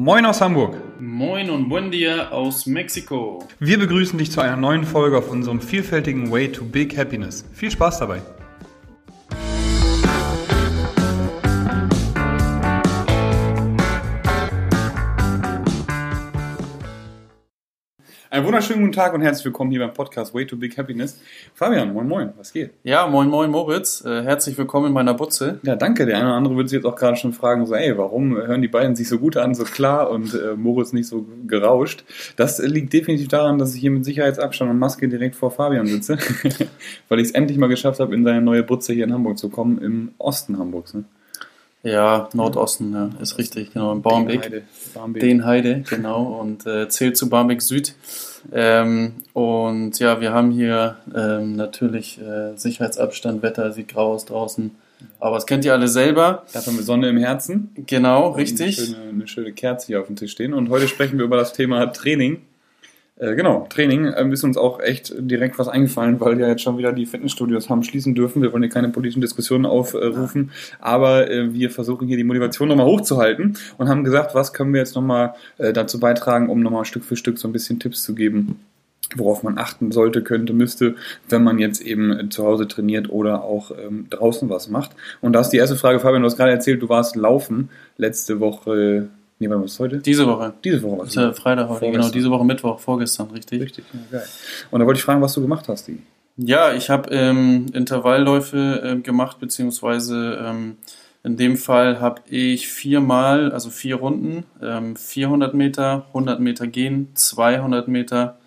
Moin aus Hamburg. Moin und buen dia aus Mexiko. Wir begrüßen dich zu einer neuen Folge auf unserem vielfältigen Way to Big Happiness. Viel Spaß dabei. Wunderschönen guten Tag und herzlich willkommen hier beim Podcast Way to Big Happiness. Fabian, moin moin, was geht? Ja, moin moin Moritz, äh, herzlich willkommen in meiner Butze. Ja, danke. Der eine oder andere würde sich jetzt auch gerade schon fragen, so, ey, warum hören die beiden sich so gut an, so klar und äh, Moritz nicht so gerauscht? Das liegt definitiv daran, dass ich hier mit Sicherheitsabstand und Maske direkt vor Fabian sitze, weil ich es endlich mal geschafft habe, in seine neue Butze hier in Hamburg zu kommen, im Osten Hamburgs. Ne? Ja, Nordosten, ja, ist richtig, genau, in Barmbek. Barmbek. Denheide, genau, und äh, zählt zu Barmbek Süd. Ähm, und ja, wir haben hier ähm, natürlich äh, Sicherheitsabstand, Wetter sieht grau aus draußen. Aber das kennt ihr alle selber. Dafür haben wir Sonne im Herzen. Genau, Eine richtig. schöne, eine schöne Kerze hier auf dem Tisch stehen. Und heute sprechen wir über das Thema Training. Äh, genau, Training ähm, ist uns auch echt direkt was eingefallen, weil ja jetzt schon wieder die Fitnessstudios haben schließen dürfen. Wir wollen hier keine politischen Diskussionen aufrufen, aber äh, wir versuchen hier die Motivation nochmal hochzuhalten und haben gesagt, was können wir jetzt nochmal äh, dazu beitragen, um nochmal Stück für Stück so ein bisschen Tipps zu geben, worauf man achten sollte, könnte, müsste, wenn man jetzt eben äh, zu Hause trainiert oder auch ähm, draußen was macht. Und da ist die erste Frage, Fabian, du hast gerade erzählt, du warst laufen letzte Woche, nee, wann war es heute? Diese Woche. Diese Woche Das ist ja Freitag heute, genau, Vorgestern. diese Woche Mittwoch, vorgestern, richtig. Richtig, ja, geil. Und da wollte ich fragen, was du gemacht hast, die. Ja, ich habe ähm, Intervallläufe ähm, gemacht, beziehungsweise ähm, in dem Fall habe ich viermal, also vier Runden, ähm, 400 Meter, 100 Meter gehen, 200 Meter,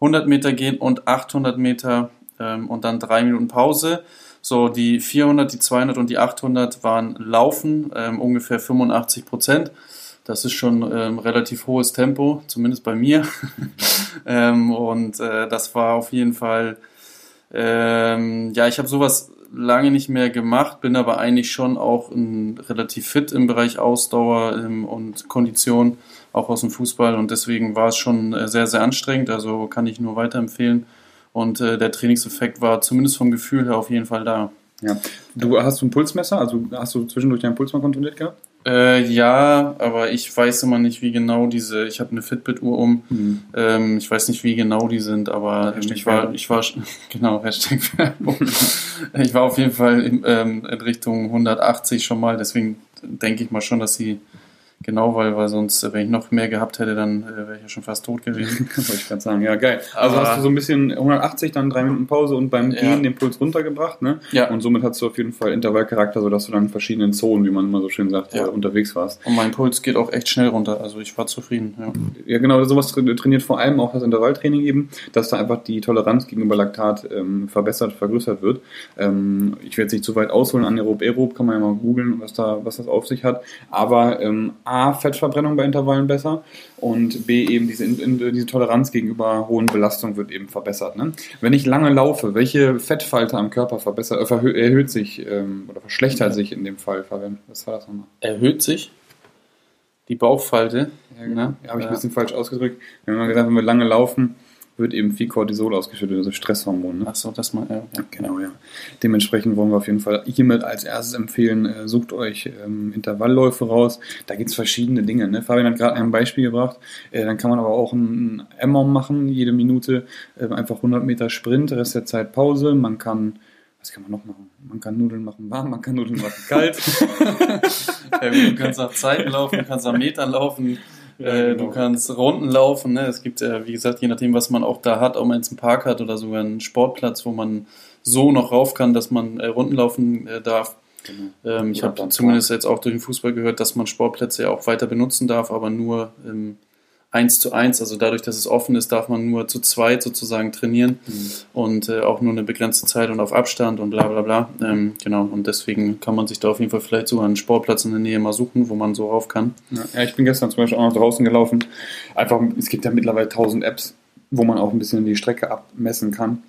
100 Meter gehen und 800 Meter ähm, und dann drei Minuten Pause. So, die 400, die 200 und die 800 waren Laufen, ähm, ungefähr 85 Prozent. Das ist schon ähm, relativ hohes Tempo, zumindest bei mir. ähm, und äh, das war auf jeden Fall, ähm, ja, ich habe sowas lange nicht mehr gemacht, bin aber eigentlich schon auch ähm, relativ fit im Bereich Ausdauer ähm, und Kondition, auch aus dem Fußball. Und deswegen war es schon äh, sehr, sehr anstrengend. Also kann ich nur weiterempfehlen. Und äh, der Trainingseffekt war zumindest vom Gefühl her auf jeden Fall da. Ja. Du hast ein Pulsmesser, also hast du zwischendurch deinen Puls mal kontrolliert gehabt? Äh, ja, aber ich weiß immer nicht, wie genau diese. Ich habe eine Fitbit-Uhr um. Mhm. Ähm, ich weiß nicht, wie genau die sind, aber ähm, Hashtag ich war, ich war, genau, Hashtag Werbung. ich war auf jeden Fall in, ähm, in Richtung 180 schon mal, deswegen denke ich mal schon, dass sie genau, weil, weil sonst, äh, wenn ich noch mehr gehabt hätte, dann äh, wäre ich ja schon fast tot gewesen. Wollte ich gerade sagen, ja, geil. Also Aber- hast du so ein bisschen 180, dann drei Minuten Pause und beim Ja. Gehen den Puls runtergebracht, ne? Ja. Und somit hast du auf jeden Fall Intervallcharakter, sodass du dann in verschiedenen Zonen, wie man immer so schön sagt, Ja. äh, unterwegs warst. Und mein Puls geht auch echt schnell runter, also ich war zufrieden. Ja. Ja, genau, sowas tra- trainiert vor allem auch das Intervalltraining eben, dass da einfach die Toleranz gegenüber Laktat ähm, verbessert, vergrößert wird. Ähm, ich werde jetzt nicht zu weit ausholen, anaerob, aerob, kann man ja mal googeln, was da, was das auf sich hat. Aber ähm, A, Fettverbrennung bei Intervallen besser und B, eben diese, diese Toleranz gegenüber hohen Belastungen wird eben verbessert. Ne? Wenn ich lange laufe, welche Fettfalte am Körper verbessert, äh, erhöht sich ähm, oder verschlechtert sich in dem Fall, Fabian? Was war das nochmal? Erhöht sich die Bauchfalte. Ja, genau. Ne? Ja, habe ich Ja. ein bisschen falsch ausgedrückt. Wir haben mal gesagt, wenn wir lange laufen, wird eben viel Cortisol ausgeschüttet, also Stresshormon. Ne? Ach so, das mal, ja. Genau, ja. Dementsprechend wollen wir auf jeden Fall hiermit als erstes empfehlen, äh, sucht euch ähm, Intervallläufe raus. Da gibt's verschiedene Dinge. Ne? Fabian hat gerade ein Beispiel gebracht. Äh, dann kann man aber auch einen M-Mom machen, jede Minute äh, einfach 100 Meter Sprint, Rest der Zeit Pause. Man kann, was kann man noch machen? Man kann Nudeln machen warm, man kann Nudeln machen kalt. Ja, du kannst nach Zeiten laufen, du kannst nach Metern laufen, äh, genau. du kannst Runden laufen. Ne? Es gibt, äh, wie gesagt, je nachdem, was man auch da hat, ob man jetzt einen Park hat oder sogar einen Sportplatz, wo man so noch rauf kann, dass man äh, Runden laufen äh, darf. Ähm, ich habe zumindest jetzt auch durch den Fußball gehört, dass man Sportplätze ja auch weiter benutzen darf, aber nur ähm, eins zu eins. Also dadurch, dass es offen ist, darf man nur zu zweit sozusagen trainieren Mhm. und äh, auch nur eine begrenzte Zeit und auf Abstand und bla bla bla. Ähm, genau, und deswegen kann man sich da auf jeden Fall vielleicht sogar einen Sportplatz in der Nähe mal suchen, wo man so rauf kann. Ja, ja, ich bin gestern zum Beispiel auch noch draußen gelaufen. Einfach, es gibt ja mittlerweile tausend Apps, wo man auch ein bisschen die Strecke abmessen kann.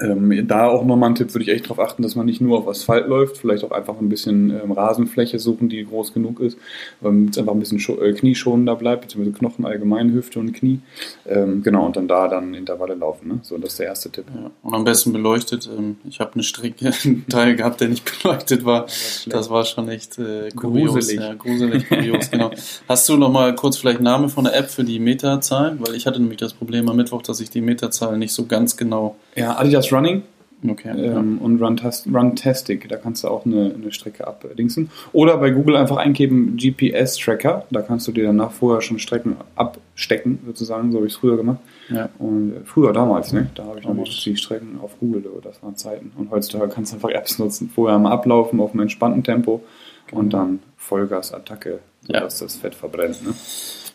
Ähm, da auch nochmal ein Tipp, würde ich echt darauf achten, dass man nicht nur auf Asphalt läuft, vielleicht auch einfach ein bisschen ähm, Rasenfläche suchen, die groß genug ist, damit es einfach ein bisschen äh, knieschonender bleibt, beziehungsweise Knochen allgemein, Hüfte und Knie. Ähm, genau, und dann da dann Intervalle laufen. Ne? So, das ist der erste Tipp. Ja, und am besten beleuchtet. Ähm, ich habe eine Strecke, einen Teil gehabt, der nicht beleuchtet war. Das, das war schon echt äh, kurios. Gruselig. Ja, gruselig, kurios, genau. Hast du nochmal kurz vielleicht Name von der App für die Meterzahl? Weil ich hatte nämlich das Problem am Mittwoch, dass ich die Meterzahl nicht so ganz genau... Ja, Adidas Running Okay, ähm, ja. Und Runtastic, da kannst du auch eine, eine Strecke abdingsen. Oder bei Google einfach eingeben GPS-Tracker, da kannst du dir danach vorher schon Strecken abstecken, sozusagen, so habe ich es früher gemacht. Ja. Und äh, früher damals, ne? Da habe ich noch die Strecken auf Google, das waren Zeiten. Und heutzutage kannst du einfach Apps nutzen, vorher am Ablaufen auf einem entspannten Tempo genau. und dann Vollgas-Attacke, ja. das Fett verbrennt. Ne?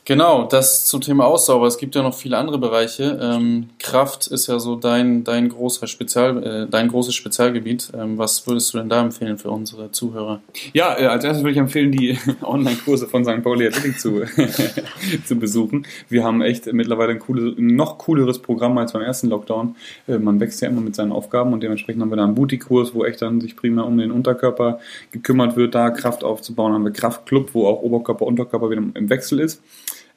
Genau, das zum Thema Ausdauer. Es gibt ja noch viele andere Bereiche. Ähm, Kraft ist ja so dein, dein großer Spezial, äh, dein großes Spezialgebiet. Ähm, was würdest du denn da empfehlen für unsere Zuhörer? Ja, äh, als erstes würde ich empfehlen, die Online-Kurse von St. Pauli Athletic zu, zu besuchen. Wir haben echt mittlerweile ein, cooles, ein noch cooleres Programm als beim ersten Lockdown. Äh, man wächst ja immer mit seinen Aufgaben und dementsprechend haben wir da einen Booty-Kurs, wo echt dann sich primär um den Unterkörper gekümmert wird, da Kraft aufzubauen. Haben wir Kraftclub, wo auch Oberkörper, Unterkörper wieder im Wechsel ist.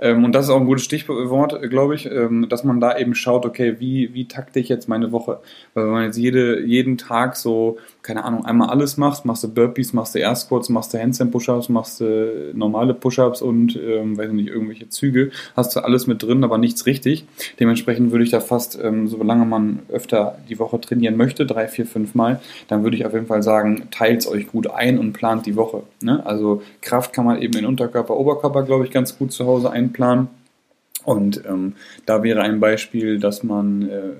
Ähm, und das ist auch ein gutes Stichwort, glaube ich, ähm, dass man da eben schaut, okay, wie, wie takte ich jetzt meine Woche? Weil wenn man jetzt jede, jeden Tag so, keine Ahnung, einmal alles machst, machst du Burpees, machst du Air Squats, machst du Handstand Push-Ups, machst du normale Push-Ups und, ähm, weiß nicht, irgendwelche Züge, hast du alles mit drin, aber nichts richtig. Dementsprechend würde ich da fast, ähm, solange man öfter die Woche trainieren möchte, drei, vier, fünf Mal, dann würde ich auf jeden Fall sagen, teilt euch gut ein und plant die Woche. Ne? Also Kraft kann man eben in Unterkörper, Oberkörper, glaube ich, ganz gut zu Hause ein Plan. Und ähm, da wäre ein Beispiel, dass man äh,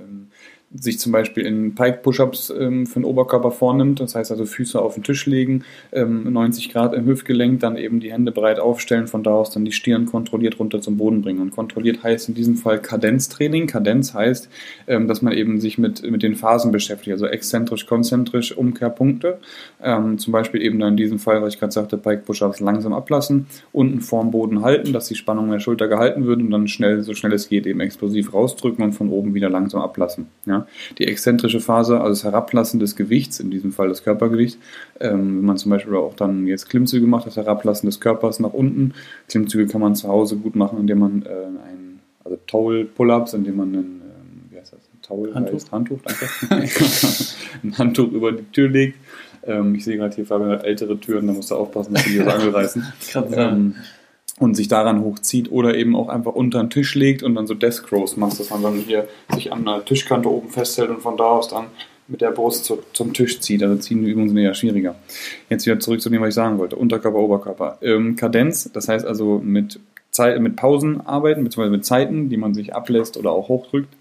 sich zum Beispiel in Pike-Push-Ups ähm, für den Oberkörper vornimmt, das heißt also Füße auf den Tisch legen, ähm, 90 Grad im Hüftgelenk, dann eben die Hände breit aufstellen, von da aus dann die Stirn kontrolliert runter zum Boden bringen. Und kontrolliert heißt in diesem Fall Kadenztraining. Kadenz heißt, ähm, dass man eben sich mit, mit den Phasen beschäftigt, also exzentrisch, konzentrisch, Umkehrpunkte. Ähm, zum Beispiel eben dann in diesem Fall, was ich gerade sagte, Pike-Push-Ups langsam ablassen, unten vorm Boden halten, dass die Spannung der Schulter gehalten wird und dann schnell, so schnell es geht, eben explosiv rausdrücken und von oben wieder langsam ablassen. Ja? Die exzentrische Phase, also das Herablassen des Gewichts, in diesem Fall das Körpergewicht, ähm, wenn man zum Beispiel auch dann jetzt Klimmzüge macht, das Herablassen des Körpers nach unten. Klimmzüge kann man zu Hause gut machen, indem man äh, ein, also Towel-Pull-Ups, indem man einen, äh, wie heißt das, ein Towel Handtuch, heißt, Handtuch danke, ein Handtuch über die Tür legt. Ähm, ich sehe gerade hier Fabian ältere Türen, da musst du aufpassen, dass die das Angel reißen. ähm, und sich daran hochzieht oder eben auch einfach unter den Tisch legt und dann so Desk Rows macht, dass man dann hier sich an der Tischkante oben festhält und von da aus dann mit der Brust zu, zum Tisch zieht. Also ziehen die Übungen sind ja schwieriger. Jetzt wieder zurück zu dem, was ich sagen wollte. Unterkörper, Oberkörper. Ähm, Kadenz, das heißt also mit, Zeit, mit Pausen arbeiten, beziehungsweise mit Zeiten, die man sich ablässt oder auch hochdrückt.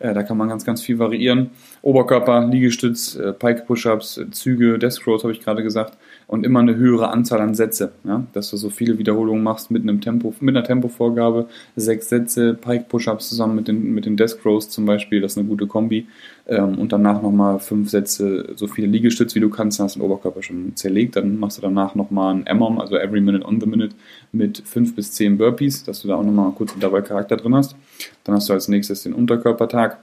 Äh, da kann man ganz, ganz viel variieren. Oberkörper, Liegestütz, äh, Pike-Push-Ups, Züge, Desk Rows habe ich gerade gesagt und immer eine höhere Anzahl an Sätze. Ja? Dass du so viele Wiederholungen machst mit einem Tempo, mit einer Tempovorgabe, sechs Sätze, Pike-Push-Ups zusammen mit den, mit den Desk Rows zum Beispiel, das ist eine gute Kombi. Ähm, und danach nochmal fünf Sätze, so viele Liegestütze wie du kannst, dann hast du den Oberkörper schon zerlegt. Dann machst du danach nochmal ein MOM, also Every Minute on the Minute, mit fünf bis zehn Burpees, dass du da auch nochmal kurz dabei Charakter drin hast. Dann hast du als nächstes den Unterkörpertag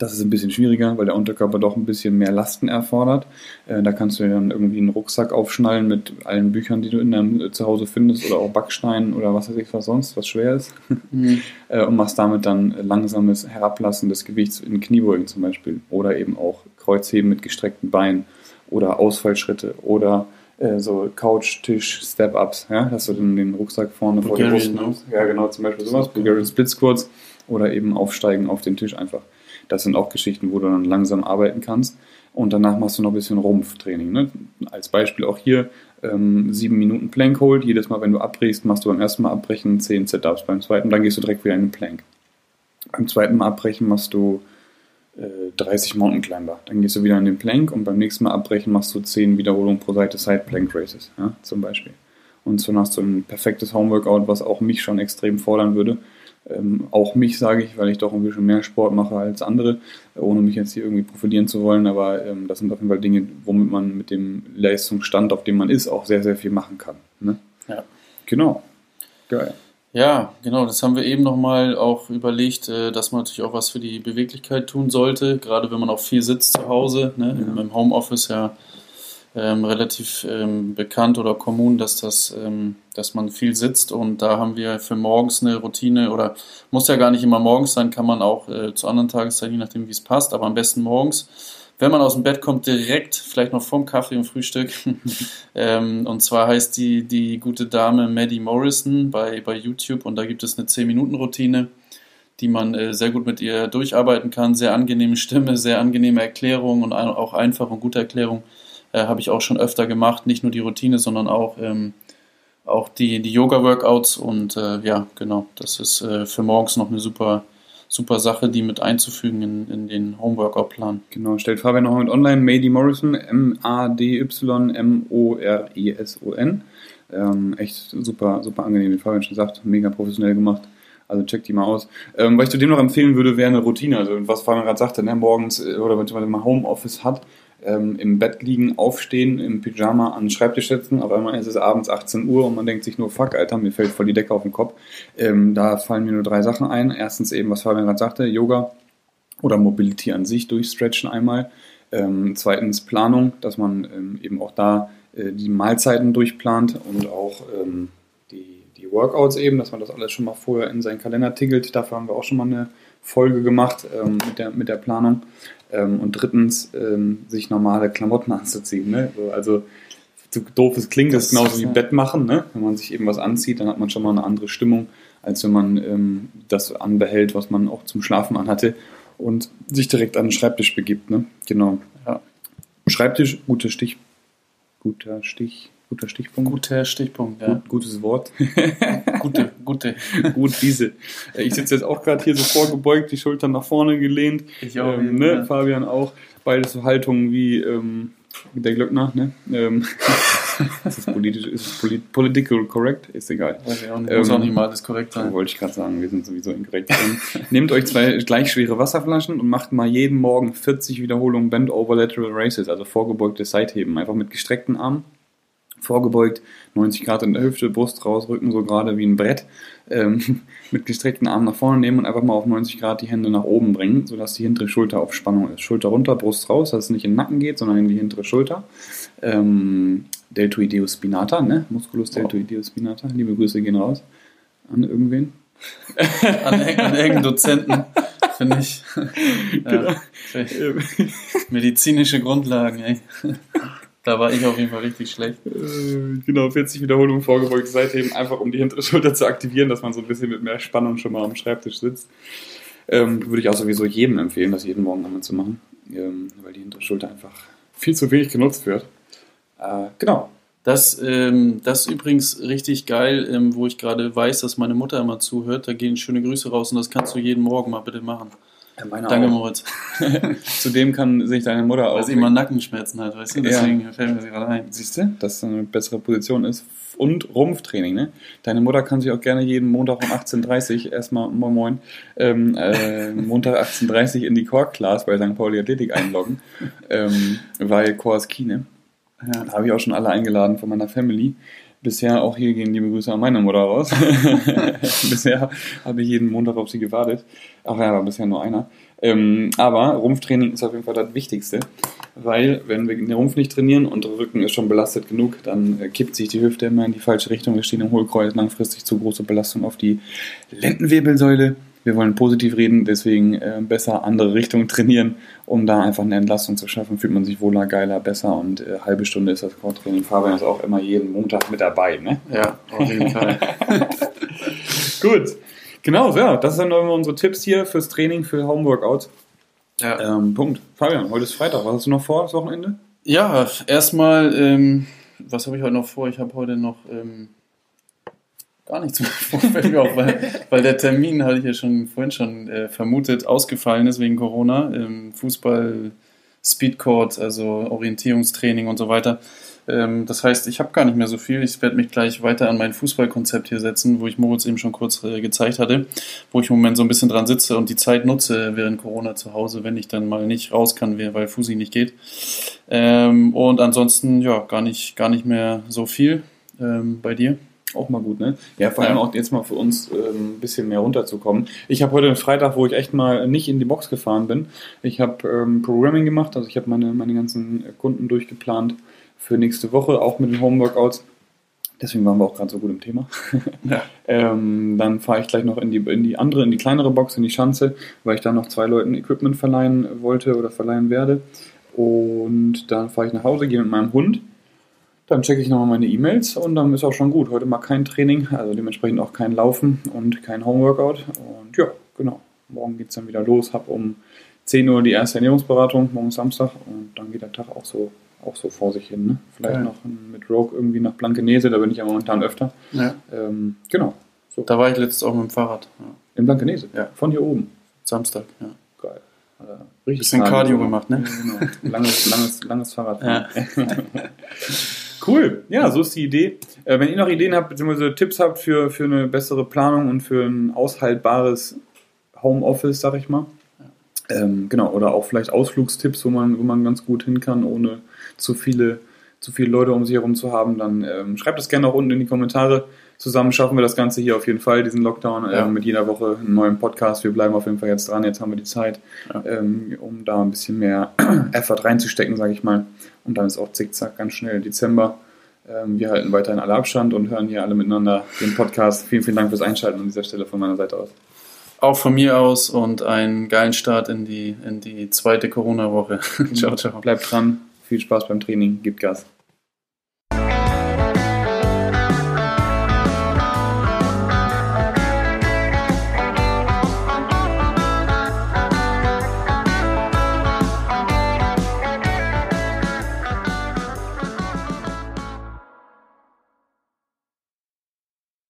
das ist ein bisschen schwieriger, weil der Unterkörper doch ein bisschen mehr Lasten erfordert. Äh, da kannst du dir dann irgendwie einen Rucksack aufschnallen mit allen Büchern, die du in deinem äh, Zuhause findest oder auch Backsteinen oder was weiß ich was sonst, was schwer ist. Mhm. äh, und machst damit dann langsames Herablassen des Gewichts in Kniebeugen zum Beispiel oder eben auch Kreuzheben mit gestreckten Beinen oder Ausfallschritte oder äh, so Couch, Tisch, Step-Ups, ja, dass du dann den Rucksack vorne vor der Brust nimmst. Ja, genau, zum Beispiel sowas, Bulgarian Split Squats oder eben aufsteigen auf den Tisch einfach. Das sind auch Geschichten, wo du dann langsam arbeiten kannst. Und danach machst du noch ein bisschen Rumpftraining. Ne? Als Beispiel auch hier ähm, sieben Minuten Plank Hold. Jedes Mal, wenn du abbrichst, machst du beim ersten Mal abbrechen zehn Sit-Ups. Beim zweiten, dann gehst du direkt wieder in den Plank. Beim zweiten Mal abbrechen machst du äh, 30 Mountain Climber. Dann gehst du wieder in den Plank und beim nächsten Mal abbrechen machst du 10 Wiederholungen pro Seite Side Plank Races, ja, zum Beispiel. Und so hast du ein perfektes Homeworkout, was auch mich schon extrem fordern würde. Ähm, auch mich sage ich, weil ich doch ein bisschen mehr Sport mache als andere, ohne mich jetzt hier irgendwie profilieren zu wollen, aber ähm, das sind auf jeden Fall Dinge, womit man mit dem Leistungsstand, auf dem man ist, auch sehr, sehr viel machen kann. Ne? Ja. Genau. Geil. Ja, genau, das haben wir eben nochmal auch überlegt, äh, dass man natürlich auch was für die Beweglichkeit tun sollte, gerade wenn man auch viel sitzt zu Hause, ne? Ja. im Homeoffice ja ähm, relativ ähm, bekannt oder kommun, dass das, ähm, dass man viel sitzt und da haben wir für morgens eine Routine oder muss ja gar nicht immer morgens sein, kann man auch äh, zu anderen Tageszeiten, je nachdem wie es passt, aber am besten morgens wenn man aus dem Bett kommt, direkt, vielleicht noch vorm Kaffee und Frühstück. ähm, und zwar heißt die, die gute Dame Maddie Morrison bei, bei YouTube und da gibt es eine 10-Minuten-Routine, die man äh, sehr gut mit ihr durcharbeiten kann. Sehr angenehme Stimme, sehr angenehme Erklärung und auch einfache und gute Erklärung. Äh, Habe ich auch schon öfter gemacht. Nicht nur die Routine, sondern auch, ähm, auch die, die Yoga-Workouts. Und äh, ja, genau, das ist äh, für morgens noch eine super super Sache, die mit einzufügen in, in den Homeworkout-Plan. Genau, stellt Fabian nochmal mit online. Mady Morrison, M-A-D-Y-M-O-R-I-S-O-N. Ähm, echt super, super angenehm, wie Fabian schon sagt, mega professionell gemacht. Also check die mal aus. Ähm, was ich zudem noch empfehlen würde, wäre eine Routine. Also was Fabian gerade sagte, ne, morgens äh, oder wenn man Homeoffice hat, ähm, im Bett liegen, aufstehen, im Pyjama an den Schreibtisch setzen. Auf einmal ist es abends 18 Uhr und man denkt sich nur, fuck, Alter, mir fällt voll die Decke auf den Kopf. Ähm, da fallen mir nur drei Sachen ein. Erstens eben, was Fabian gerade sagte, Yoga oder Mobility an sich durchstretchen einmal. Ähm, zweitens Planung, dass man ähm, eben auch da äh, die Mahlzeiten durchplant und auch ähm, die, die Workouts eben, dass man das alles schon mal vorher in seinen Kalender tiggelt. Dafür haben wir auch schon mal eine Folge gemacht ähm, mit, der, mit der Planung. Ähm, und drittens, ähm, sich normale Klamotten anzuziehen. Ne? Also, so doof es klingt, das ist genauso wie Bett machen. Ne? Wenn man sich eben was anzieht, dann hat man schon mal eine andere Stimmung, als wenn man ähm, das anbehält, was man auch zum Schlafen anhatte und sich direkt an den Schreibtisch begibt. Ne? Genau. Ja. Schreibtisch, guter Stich, guter Stich, Guter Stichpunkt. Guter Stichpunkt, ja. Gut, gutes Wort. gute, gute. Gut, diese. Ich sitze jetzt auch gerade hier so vorgebeugt, die Schultern nach vorne gelehnt. Ich auch. Ähm, ne? Ja. Fabian auch. Beides so Haltungen wie ähm, der Glöckner, ne? Ähm, ist es politisch, ist es polit political correct? Ist egal. Weiß ich auch nicht. Muss ähm, auch nicht mal alles korrekt sein. Wollte ich gerade sagen, wir sind sowieso inkorrekt. Ähm, nehmt euch zwei gleich schwere Wasserflaschen und macht mal jeden Morgen 40 Wiederholungen Bend Over Lateral Races, also vorgebeugtes Seitheben, einfach mit gestreckten Armen vorgebeugt, 90 Grad in der Hüfte, Brust raus, Rücken so gerade wie ein Brett, ähm, mit gestreckten Armen nach vorne nehmen und einfach mal auf 90 Grad die Hände nach oben bringen, sodass die hintere Schulter auf Spannung ist. Schulter runter, Brust raus, dass es nicht in den Nacken geht, sondern in die hintere Schulter. Ähm, Deltoideus spinata, ne? Musculus deltoideus spinata. Liebe Grüße gehen raus an irgendwen. an, an irgendeinen Dozenten, finde ich. Genau. Ja, medizinische Grundlagen, ey. Da war ich auf jeden Fall richtig schlecht. Äh, genau, 40 Wiederholungen vorgebeugt seitdem, einfach um die hintere Schulter zu aktivieren, dass man so ein bisschen mit mehr Spannung schon mal am Schreibtisch sitzt. Ähm, würde ich auch sowieso jedem empfehlen, das jeden Morgen einmal zu machen, ähm, weil die hintere Schulter einfach viel zu wenig genutzt wird. Äh, genau. Das, ähm, das ist übrigens richtig geil, ähm, wo ich gerade weiß, dass meine Mutter immer zuhört. Da gehen schöne Grüße raus und das kannst du jeden Morgen mal bitte machen. Ja, Danke, auch. Moritz. Zudem kann sich deine Mutter auch. Weil sie immer Nackenschmerzen hat, weißt du? Deswegen ja. fällt mir sie gerade ein. Siehst du, dass das eine bessere Position ist. Und Rumpftraining, ne? Deine Mutter kann sich auch gerne jeden Montag um 18.30 Uhr erstmal, moin moin, ähm, äh, Montag 18.30 Uhr in die Core Class bei St. Pauli Athletik einloggen, ähm, weil Core ist Kine. Ja, da habe ich auch schon alle eingeladen von meiner Family. Bisher auch hier gehen liebe Grüße an meine Mutter raus. bisher habe ich jeden Montag auf sie gewartet. Ach ja, aber bisher nur einer. Ähm, aber Rumpftraining ist auf jeden Fall das Wichtigste, weil wenn wir den Rumpf nicht trainieren und der Rücken ist schon belastet genug, dann äh, kippt sich die Hüfte immer in die falsche Richtung. Wir stehen im Hohlkreuz, langfristig zu große Belastung auf die Lendenwirbelsäule wir wollen positiv reden, deswegen äh, besser andere Richtungen trainieren, um da einfach eine Entlastung zu schaffen. Fühlt man sich wohler, geiler, besser und äh, halbe Stunde ist das Core-Training. Fabian ist auch immer jeden Montag mit dabei, ne? Ja, auf jeden Fall. Gut. Genau, ja, das sind dann unsere Tipps hier fürs Training, für Homeworkouts. Ja. Ähm, Punkt. Fabian, heute ist Freitag. Was hast du noch vor, das Wochenende? Ja, erstmal, ähm, was habe ich heute noch vor? Ich habe heute noch ähm, gar nichts mehr vorfällt mir auf, weil, weil der Termin, hatte ich ja schon vorhin schon äh, vermutet, ausgefallen ist wegen Corona. Ähm, Fußball, Speedcourt, also Orientierungstraining und so weiter. Ähm, das heißt, ich habe gar nicht mehr so viel. Ich werde mich gleich weiter an mein Fußballkonzept hier setzen, wo ich Moritz eben schon kurz äh, gezeigt hatte, wo ich im Moment so ein bisschen dran sitze und die Zeit nutze während Corona zu Hause, wenn ich dann mal nicht raus kann, weil Fusi nicht geht. Ähm, und ansonsten, ja, gar nicht, gar nicht mehr so viel ähm, bei dir. Auch mal gut, ne? Ja, vor allem auch jetzt mal für uns ähm, ein bisschen mehr runterzukommen. Ich habe heute einen Freitag, wo ich echt mal nicht in die Box gefahren bin. Ich habe ähm, Programming gemacht, also ich habe meine, meine ganzen Kunden durchgeplant für nächste Woche, auch mit den Homeworkouts. Deswegen waren wir auch gerade so gut im Thema. Ja. ähm, dann fahre ich gleich noch in die, in die andere, in die kleinere Box, in die Schanze, weil ich da noch zwei Leuten Equipment verleihen wollte oder verleihen werde. Und dann fahre ich nach Hause, gehe mit meinem Hund. Dann checke ich nochmal meine E-Mails und dann ist auch schon gut. Heute mal kein Training, also dementsprechend auch kein Laufen und kein Homeworkout. Und ja, genau. Morgen geht es dann wieder los. Hab um 10 Uhr die erste Ernährungsberatung, morgen ist Samstag. Und dann geht der Tag auch so, auch so vor sich hin. Ne? Vielleicht Geil. noch mit Rogue irgendwie nach Blankenese, da bin ich ja momentan öfter. Ja. Ähm, genau. So. Da war ich letztens auch mit dem Fahrrad. Ja. In Blankenese. Ja. Von hier oben. Samstag, ja. Geil. Äh, richtig Bisschen Cardio gemacht, ne? Ja, genau. Langes, langes, langes Fahrradfahren. cool. Ja, so ist die Idee. Äh, wenn ihr noch Ideen habt, beziehungsweise Tipps habt für, für eine bessere Planung und für ein aushaltbares Homeoffice, sag ich mal. Ähm, genau, oder auch vielleicht Ausflugstipps, wo man, wo man ganz gut hin kann, ohne zu viele, zu viele Leute um sich herum zu haben, dann ähm, schreibt das gerne auch unten in die Kommentare. Zusammen schaffen wir das Ganze hier auf jeden Fall, diesen Lockdown, Ja. ähm, mit jeder Woche einen neuen Podcast. Wir bleiben auf jeden Fall jetzt dran, jetzt haben wir die Zeit, Ja. ähm, um da ein bisschen mehr Effort reinzustecken, sage ich mal. Und dann ist auch zickzack ganz schnell Dezember. Ähm, wir halten weiterhin alle Abstand und hören hier alle miteinander den Podcast. Vielen, vielen Dank fürs Einschalten an dieser Stelle von meiner Seite aus. Auch von mir aus und einen geilen Start in die, in die zweite Corona-Woche. ciao, ciao. Bleibt dran, viel Spaß beim Training, gibt Gas.